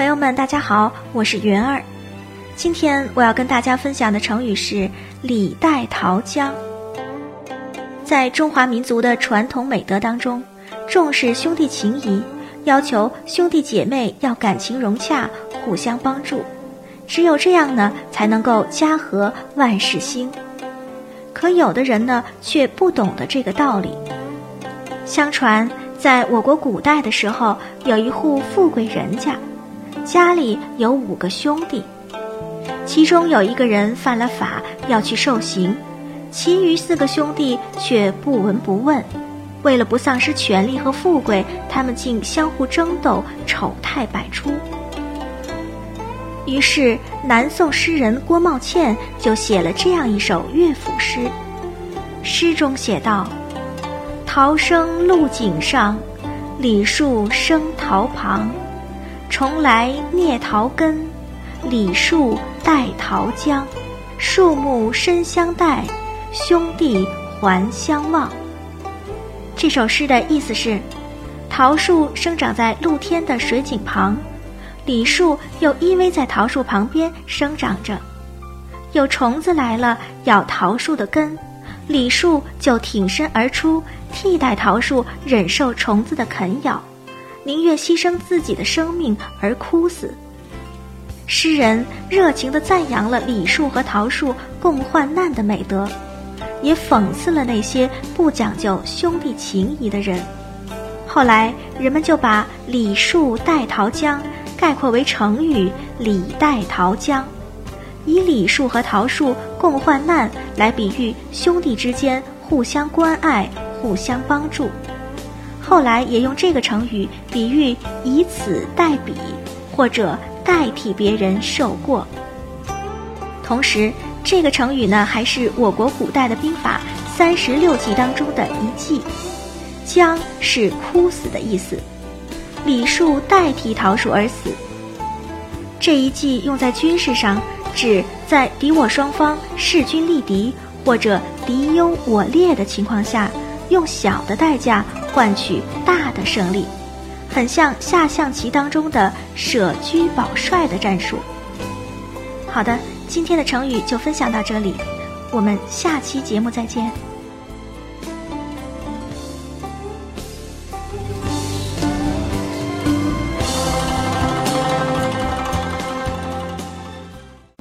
朋友们，大家好，我是云儿。今天我要跟大家分享的成语是“李代桃僵”。在中华民族的传统美德当中，重视兄弟情谊，要求兄弟姐妹要感情融洽，互相帮助。只有这样呢，才能够家和万事兴。可有的人呢，却不懂得这个道理。相传，在我国古代的时候，有一户富贵人家，家里有五个兄弟。其中有一个人犯了法要去受刑，其余四个兄弟却不闻不问。为了不丧失权力和富贵，他们竟相互争斗，丑态百出。于是，南宋诗人郭茂倩就写了这样一首乐府诗。诗中写道：“桃生路井上，李树生桃旁。重来孽桃根，李树。”带桃僵，树木深相待，兄弟还相望。这首诗的意思是：桃树生长在露天的水井旁，李树又依偎在桃树旁边生长着。有虫子来了咬桃树的根，李树就挺身而出，替代桃树忍受虫子的啃咬，宁愿牺牲自己的生命而枯死。诗人热情地赞扬了李树和桃树共患难的美德，也讽刺了那些不讲究兄弟情谊的人。后来，人们就把“李树代桃僵”概括为成语“李代桃僵”，以李树和桃树共患难来比喻兄弟之间互相关爱、互相帮助。后来也用这个成语比喻以此代彼，或者。代替别人受过。同时，这个成语呢，还是我国古代的兵法三十六计当中的一计。将是枯死的意思，李树代替桃树而死。这一计用在军事上，指在敌我双方势均力敌或者敌优我劣的情况下，用小的代价换取大的胜利。很像下象棋当中的舍车保帅的战术。好的，今天的成语就分享到这里，我们下期节目再见。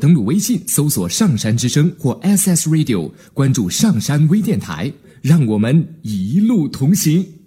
登录微信搜索“上山之声”或 SS Radio，关注“上山微电台”，让我们一路同行。